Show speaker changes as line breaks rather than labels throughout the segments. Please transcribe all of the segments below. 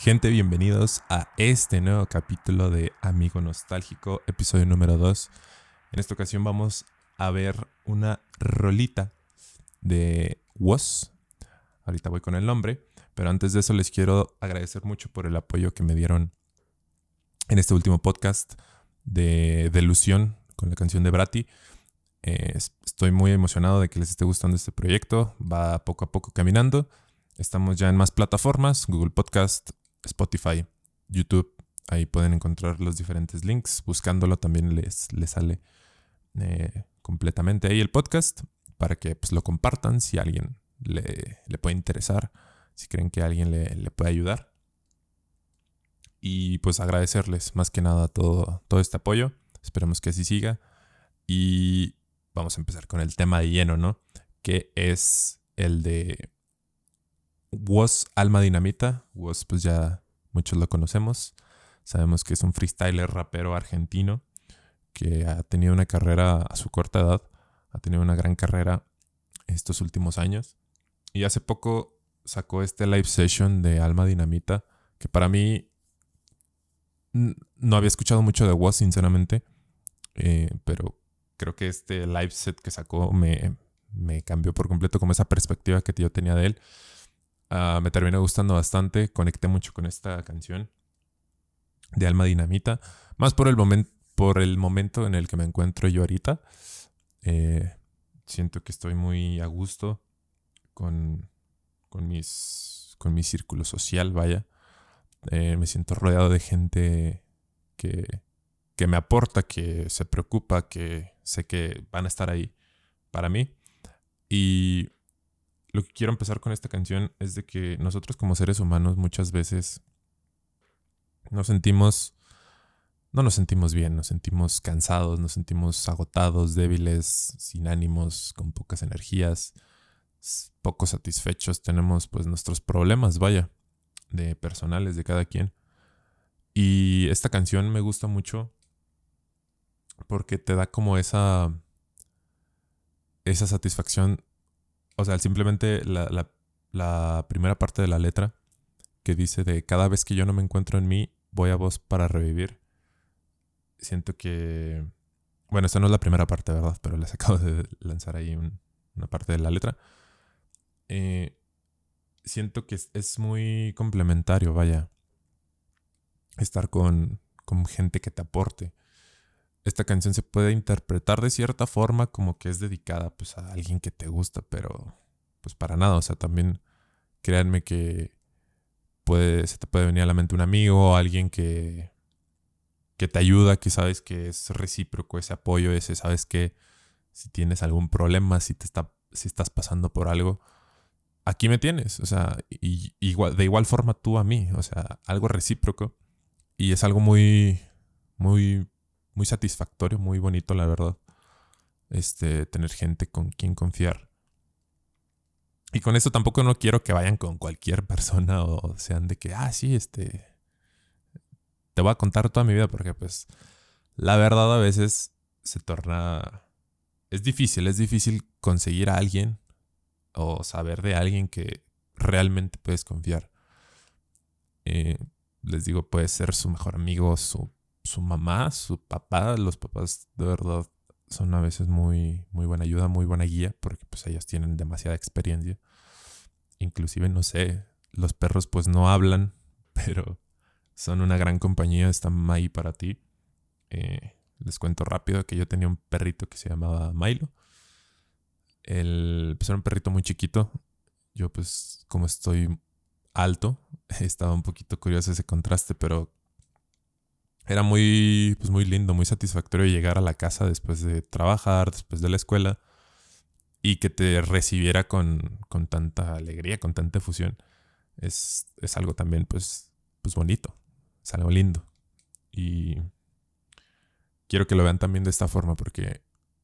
Gente, bienvenidos a este nuevo capítulo de Amigo Nostálgico, episodio número 2. En esta ocasión vamos a ver una rolita de Was. Ahorita voy con el nombre, pero antes de eso les quiero agradecer mucho por el apoyo que me dieron en este último podcast de Delusión con la canción de Brati. Eh, estoy muy emocionado de que les esté gustando este proyecto. Va poco a poco caminando. Estamos ya en más plataformas, Google Podcast, Spotify, YouTube. Ahí pueden encontrar los diferentes links. Buscándolo también les, sale eh, completamente ahí el podcast para que pues, lo compartan si alguien le, le, puede interesar, si creen que alguien le, le, puede ayudar. Y pues agradecerles más que nada todo, todo este apoyo. Esperemos que así siga. Y vamos a empezar con el tema de lleno, ¿no? Que es el de Was Alma Dinamita. Was, pues ya muchos lo conocemos. Sabemos que es un freestyler rapero argentino que ha tenido una carrera a su corta edad. Ha tenido una gran carrera estos últimos años. Y hace poco sacó este live session de Alma Dinamita, que para mí no había escuchado mucho de Was, sinceramente. Eh, pero creo que este live set que sacó me, me cambió por completo como esa perspectiva que yo tenía de él. Uh, me terminó gustando bastante, conecté mucho con esta canción de Alma Dinamita, más por el, por el momento en el que me encuentro yo ahorita. Eh, siento que estoy muy a gusto con, con, mis, con mi círculo social, vaya. Eh, me siento rodeado de gente que, que me aporta, que se preocupa, que sé que van a estar ahí para mí. Y lo que quiero empezar con esta canción es de que nosotros como seres humanos muchas veces nos sentimos, no nos sentimos bien, nos sentimos cansados, nos sentimos agotados, débiles, sin ánimos, con pocas energías, poco satisfechos, tenemos pues nuestros problemas, vaya, de personales de cada quien. Y esta canción me gusta mucho porque te da como esa esa satisfacción o sea, simplemente la, primera parte de la letra que dice de cada vez que yo no me encuentro en mí, voy a vos para revivir. Siento que... Bueno, esta no es la primera parte, ¿verdad? Pero les acabo de lanzar ahí una parte de la letra. Eh, siento que es, muy complementario, vaya. Estar con, con gente que te aporte esta canción se puede interpretar de cierta forma como que es dedicada pues a alguien que te gusta, pero pues para nada, o sea, también créanme que puede, se te puede venir a la mente un amigo o alguien que, que te ayuda, que sabes que es recíproco ese apoyo, ese sabes que si tienes algún problema, si te está, si estás pasando por algo, aquí me tienes, o sea, y, igual, de igual forma tú a mí, o sea, algo recíproco. Y es algo muy, muy muy satisfactorio, muy bonito, la verdad. Este, tener gente con quien confiar. Y con esto tampoco no quiero que vayan con cualquier persona o sean de que, ah, sí, este, te voy a contar toda mi vida porque pues la verdad a veces se torna, es difícil, es difícil conseguir a alguien o saber de alguien que realmente puedes confiar. Eh, les digo, puede ser su mejor amigo, su su mamá, su papá, los papás de verdad son a veces muy, muy buena ayuda, muy buena guía, porque pues ellos tienen demasiada experiencia. Inclusive, no sé, los perros pues no hablan, pero son una gran compañía, están ahí para ti. Eh, les cuento rápido que yo tenía un perrito que se llamaba Milo. El, pues era un perrito muy chiquito. Yo pues como estoy alto, estaba un poquito curioso ese contraste, pero era muy, pues muy lindo, muy satisfactorio llegar a la casa después de trabajar, después de la escuela y que te recibiera con, con tanta alegría, con tanta efusión. Es, es, algo también, pues, pues bonito, es algo lindo. Y quiero que lo vean también de esta forma porque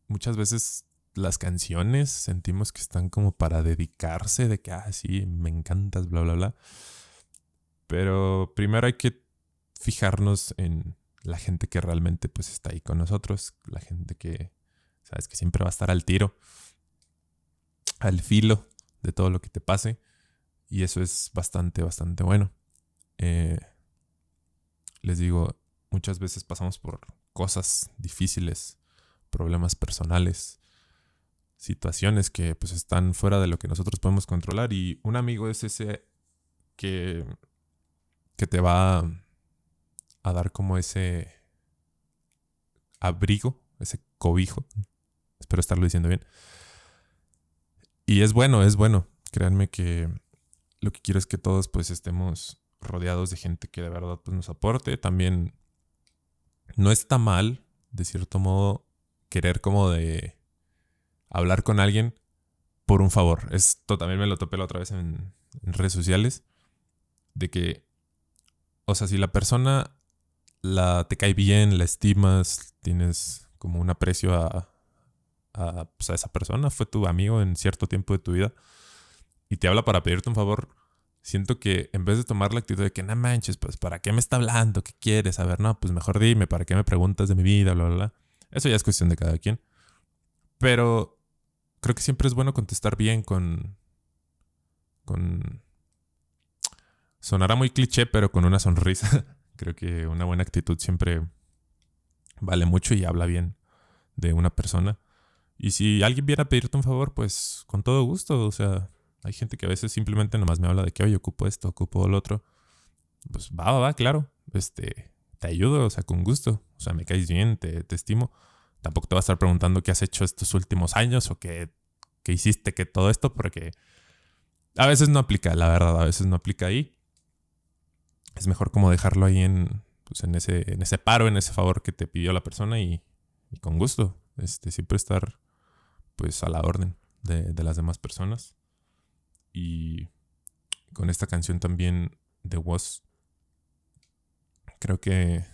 muchas veces las canciones sentimos que están como para dedicarse de que, ah, sí, me encantas, bla, bla, bla. Pero primero hay que fijarnos en la gente que realmente pues está ahí con nosotros, la gente que sabes que siempre va a estar al tiro, al filo de todo lo que te pase y eso es bastante, bastante bueno. Eh, les digo, muchas veces pasamos por cosas difíciles, problemas personales, situaciones que pues están fuera de lo que nosotros podemos controlar y un amigo es ese que, que te va a dar como ese abrigo, ese cobijo. Espero estarlo diciendo bien. Y es bueno, es bueno. Créanme que lo que quiero es que todos pues estemos rodeados de gente que de verdad pues, nos aporte. También no está mal, de cierto modo, querer como de hablar con alguien por un favor. Esto también me lo topé la otra vez en, redes sociales. De que, o sea, si la persona la, te cae bien, la estimas, tienes como un aprecio a, pues, a esa persona, fue tu amigo en cierto tiempo de tu vida y te habla para pedirte un favor, siento que en vez de tomar la actitud de que no manches, pues ¿para qué me está hablando? ¿Qué quieres? A ver, no, pues mejor dime, ¿para qué me preguntas de mi vida? Bla, bla, bla. Eso ya es cuestión de cada quien. Pero creo que siempre es bueno contestar bien con. con. Sonará muy cliché, pero con una sonrisa. creo que una buena actitud siempre vale mucho y habla bien de una persona. Y si alguien viene a pedirte un favor, pues con todo gusto, o sea, hay gente que a veces simplemente nomás me habla de que, oye, ocupo esto, ocupo lo otro. Pues va, va, va, claro. Este, te ayudo, o sea, con gusto. O sea, me caes bien, te, te estimo. Tampoco te va a estar preguntando qué has hecho estos últimos años o qué, qué hiciste, que todo esto, porque a veces no aplica, la verdad, a veces no aplica ahí. Es mejor como dejarlo ahí en, pues en, ese, en ese paro, en ese favor que te pidió la persona y, con gusto. Este, siempre estar pues a la orden de, de las demás personas. Y con esta canción también de Was, creo que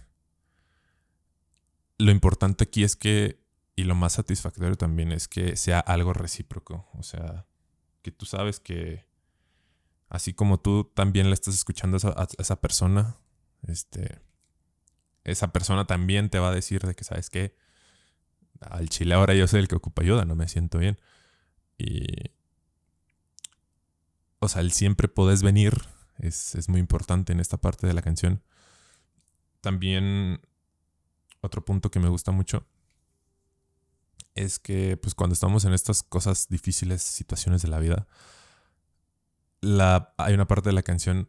lo importante aquí es que, y lo más satisfactorio también es que sea algo recíproco. O sea, que tú sabes que así como tú también le estás escuchando a esa, persona, este, esa persona también te va a decir de que, ¿sabes qué? Al chile ahora yo soy el que ocupa ayuda, no me siento bien. Y, o sea, el siempre podés venir es, muy importante en esta parte de la canción. También otro punto que me gusta mucho es que pues cuando estamos en estas cosas difíciles, situaciones de la vida, hay una parte de la canción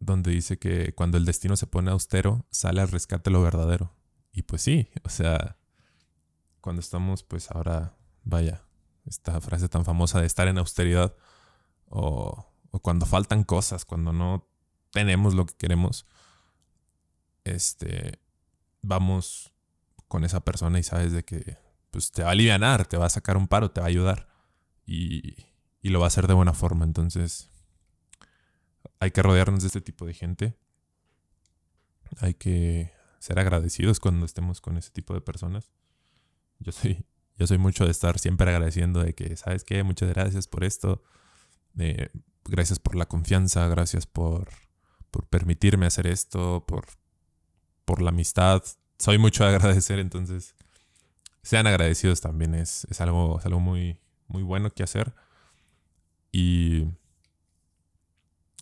donde dice que cuando el destino se pone austero, sale al rescate lo verdadero. Y pues sí, o sea, cuando estamos pues ahora, vaya, esta frase tan famosa de estar en austeridad, o, cuando faltan cosas, cuando no tenemos lo que queremos, este, vamos con esa persona y sabes de que pues, te va a aliviar, te va a sacar un paro, te va a ayudar y, y lo va a hacer de buena forma. Entonces, hay que rodearnos de este tipo de gente. Hay que ser agradecidos cuando estemos con ese tipo de personas. Yo soy, yo soy mucho de estar siempre agradeciendo de que, ¿sabes qué? Muchas gracias por esto gracias por la confianza, gracias por, por permitirme hacer esto, por, por la amistad. Soy mucho de agradecer, entonces sean agradecidos también. Es, es, algo, algo muy, muy bueno que hacer. Y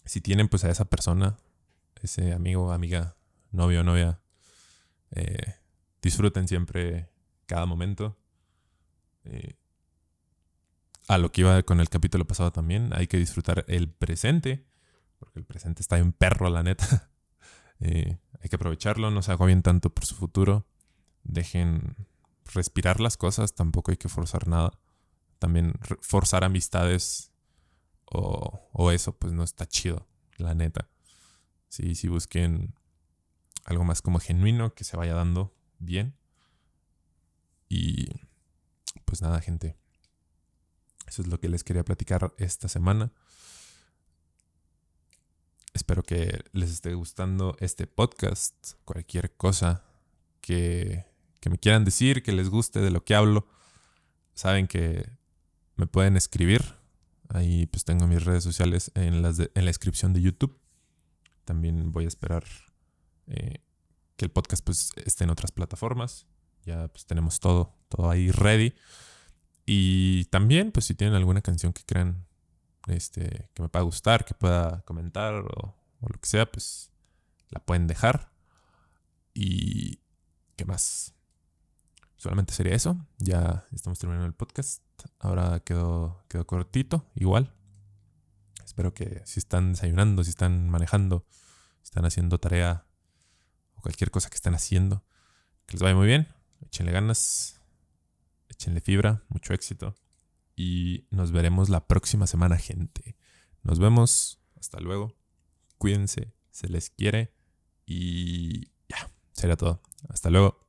si tienen pues a esa persona, ese amigo, amiga, novio, novia, eh, disfruten siempre cada momento. Eh, a lo que iba con el capítulo pasado también, hay que disfrutar el presente, porque el presente está en perro, la neta. Eh, hay que aprovecharlo, no se bien tanto por su futuro. Dejen respirar las cosas, tampoco hay que forzar nada. También forzar amistades o, eso, pues no está chido, la neta. Sí, sí busquen algo más como genuino, que se vaya dando bien. Y pues nada, gente. Eso es lo que les quería platicar esta semana. Espero que les esté gustando este podcast. Cualquier cosa que, me quieran decir, que les guste de lo que hablo, saben que me pueden escribir. Ahí pues tengo mis redes sociales en, las en la descripción de YouTube. También voy a esperar eh, que el podcast pues esté en otras plataformas. Ya pues tenemos todo, todo ahí ready. Y también, pues si tienen alguna canción que crean este, que me pueda gustar, que pueda comentar o, o lo que sea, pues la pueden dejar. Y ¿qué más? Solamente sería eso. Ya estamos terminando el podcast. Ahora quedó, quedó cortito, igual. Espero que si están desayunando, si están manejando, si están haciendo tarea o cualquier cosa que estén haciendo, que les vaya muy bien. Échenle ganas, échenle fibra, mucho éxito. Y nos veremos la próxima semana, gente. Nos vemos. Hasta luego. Cuídense. Se les quiere. Y ya, sería todo. Hasta luego.